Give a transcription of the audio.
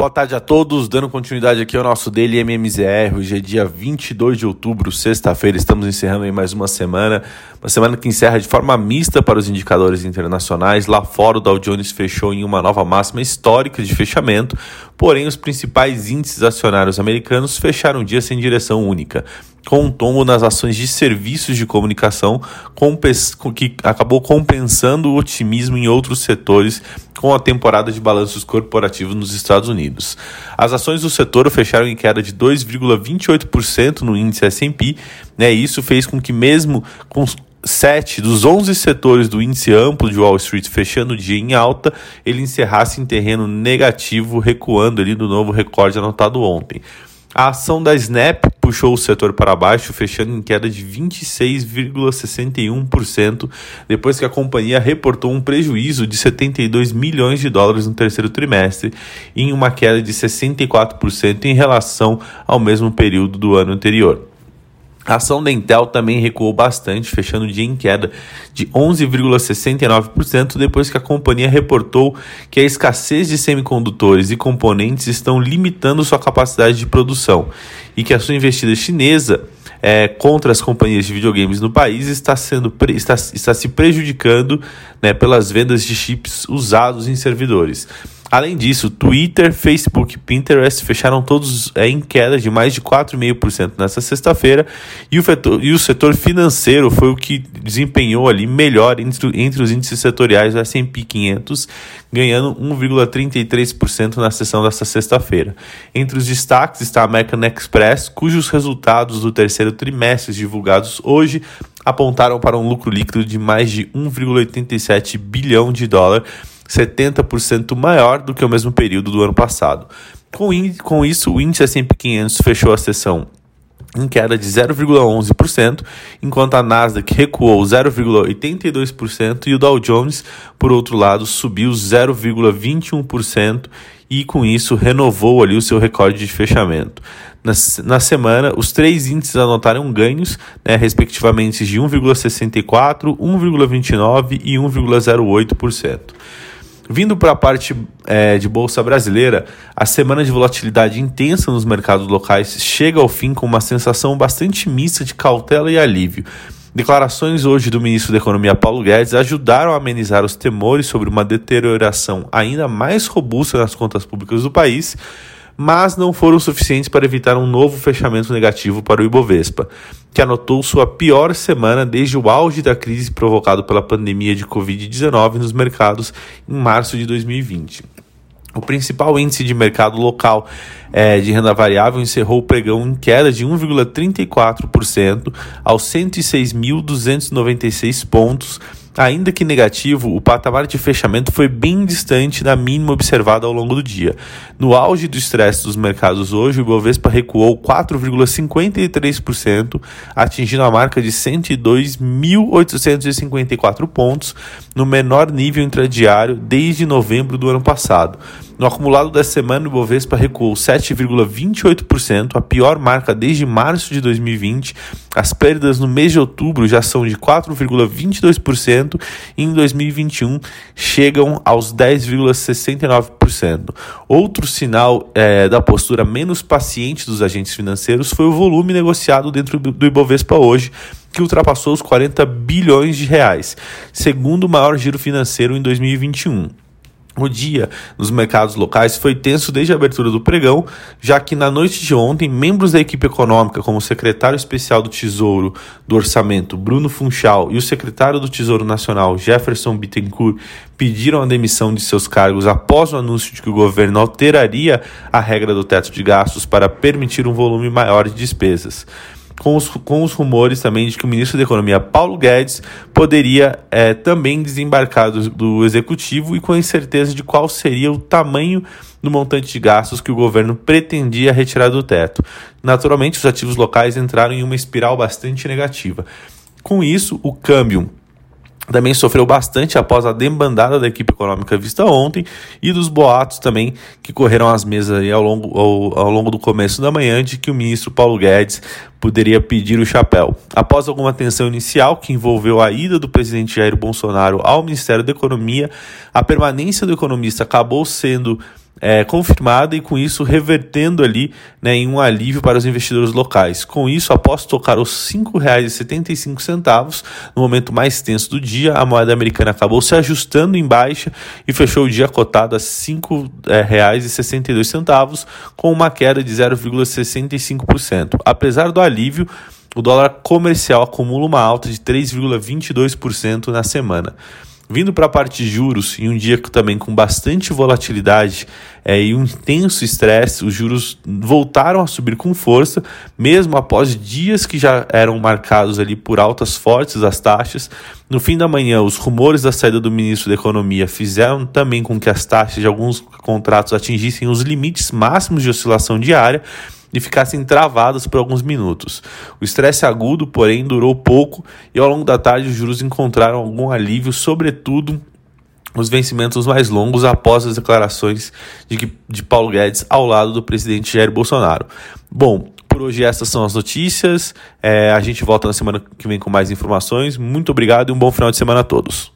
Boa tarde a todos, dando continuidade aqui ao nosso Daily MMZR. Hoje é dia 22 de outubro, sexta-feira. Estamos encerrando aí mais uma semana, uma semana que encerra de forma mista para os indicadores internacionais. Lá fora, o Dow Jones fechou em uma nova máxima histórica de fechamento, porém, os principais índices acionários americanos fecharam o dia sem direção única com um tombo nas ações de serviços de comunicação, que acabou compensando o otimismo em outros setores com a temporada de balanços corporativos nos Estados Unidos. As ações do setor fecharam em queda de 2,28% no índice S&P, né? Isso fez com que mesmo com sete dos 11 setores do índice amplo de Wall Street fechando o dia em alta, ele encerrasse em terreno negativo, recuando ali do novo recorde anotado ontem. A ação da Snap puxou o setor para baixo, fechando em queda de 26,61%, depois que a companhia reportou um prejuízo de 72 milhões de dólares no terceiro trimestre, em uma queda de 64% em relação ao mesmo período do ano anterior. A ação da Intel também recuou bastante, fechando o dia em queda de 11,69%, depois que a companhia reportou que a escassez de semicondutores e componentes estão limitando sua capacidade de produção e que a sua investida chinesa é, contra as companhias de videogames no país está, sendo, está, está se prejudicando né, pelas vendas de chips usados em servidores. Além disso, Twitter, Facebook e Pinterest fecharam todos é, em queda de mais de 4,5% nesta sexta-feira e, o e o setor financeiro foi o que desempenhou ali melhor entre, entre os índices setoriais do S&P 500, ganhando 1,33% na sessão desta sexta-feira. Entre os destaques está a American Express, cujos resultados do terceiro trimestre divulgados hoje apontaram para um lucro líquido de mais de 1,87 bilhão de dólares 70% maior do que o mesmo período do ano passado. Com, com isso, o índice S&P 500 fechou a sessão em queda de 0,11%, enquanto a Nasdaq recuou 0,82% e o Dow Jones, por outro lado, subiu 0,21% e com isso renovou ali o seu recorde de fechamento. Na, na semana, os três índices anotaram ganhos, né, respectivamente de 1,64%, 1,29% e 1,08%. Vindo para a parte é, de bolsa brasileira, a semana de volatilidade intensa nos mercados locais chega ao fim com uma sensação bastante mista de cautela e alívio. Declarações hoje do ministro da Economia Paulo Guedes ajudaram a amenizar os temores sobre uma deterioração ainda mais robusta nas contas públicas do país mas não foram suficientes para evitar um novo fechamento negativo para o Ibovespa, que anotou sua pior semana desde o auge da crise provocado pela pandemia de Covid-19 nos mercados em março de 2020. O principal índice de mercado local é, de renda variável encerrou o pregão em queda de 1,34% aos 106.296 pontos Ainda que negativo, o patamar de fechamento foi bem distante da mínima observada ao longo do dia. No auge do estresse dos mercados hoje, o Ibovespa recuou 4,53%, atingindo a marca de 102.854 pontos, no menor nível intradiário desde novembro do ano passado. No acumulado da semana, o Bovespa recuou 7,28%, a pior marca desde março de 2020. As perdas no mês de outubro já são de 4,22% e em 2021 chegam aos 10,69%. Outro sinal é, da postura menos paciente dos agentes financeiros foi o volume negociado dentro do Ibovespa hoje, que ultrapassou os 40 bilhões de reais, segundo maior giro financeiro em 2021. O dia nos mercados locais foi tenso desde a abertura do pregão, já que na noite de ontem, membros da equipe econômica, como o secretário especial do Tesouro do Orçamento, Bruno Funchal, e o secretário do Tesouro Nacional, Jefferson Bittencourt, pediram a demissão de seus cargos após o anúncio de que o governo alteraria a regra do teto de gastos para permitir um volume maior de despesas com os, com os rumores também de que o ministro da Economia, Paulo Guedes, poderia é, também desembarcar do, do executivo e com a incerteza de qual seria o tamanho do montante de gastos que o governo pretendia retirar do teto. Naturalmente, os ativos locais entraram em uma espiral bastante negativa. Com isso, o câmbio também sofreu bastante após a debandada da equipe econômica vista ontem e dos boatos também que correram às mesas ao, longo, ao, ao longo do começo da manhã de que o ministro Paulo Guedes poderia pedir o chapéu. Após alguma tensão inicial que envolveu a ida do presidente Jair Bolsonaro ao Ministério da Economia, a permanência do economista acabou sendo é, confirmada e com isso revertendo ali né, em um alívio para os investidores locais. Com isso, após tocar os R$ 5,75 no momento mais tenso do dia, a moeda americana acabou se ajustando em baixa e fechou o dia cotado a R$ 5,62 com uma queda de 0,65%. Apesar do alívio, o dólar comercial acumula uma alta de 3,22% na semana. Vindo para a parte de juros, em um dia também com bastante volatilidade é, e um intenso estresse, os juros voltaram a subir com força, mesmo após dias que já eram marcados ali por altas fortes das taxas. No fim da manhã, os rumores da saída do ministro da Economia fizeram também com que as taxas de alguns contratos atingissem os limites máximos de oscilação diária e ficassem travadas por alguns minutos. O estresse agudo, porém, durou pouco e ao longo da tarde os juros encontraram algum alívio, sobretudo os vencimentos mais longos após as declarações de, de Paulo Guedes ao lado do presidente Jair Bolsonaro. Bom, por hoje essas são as notícias. É, a gente volta na semana que vem com mais informações. Muito obrigado e um bom final de semana a todos.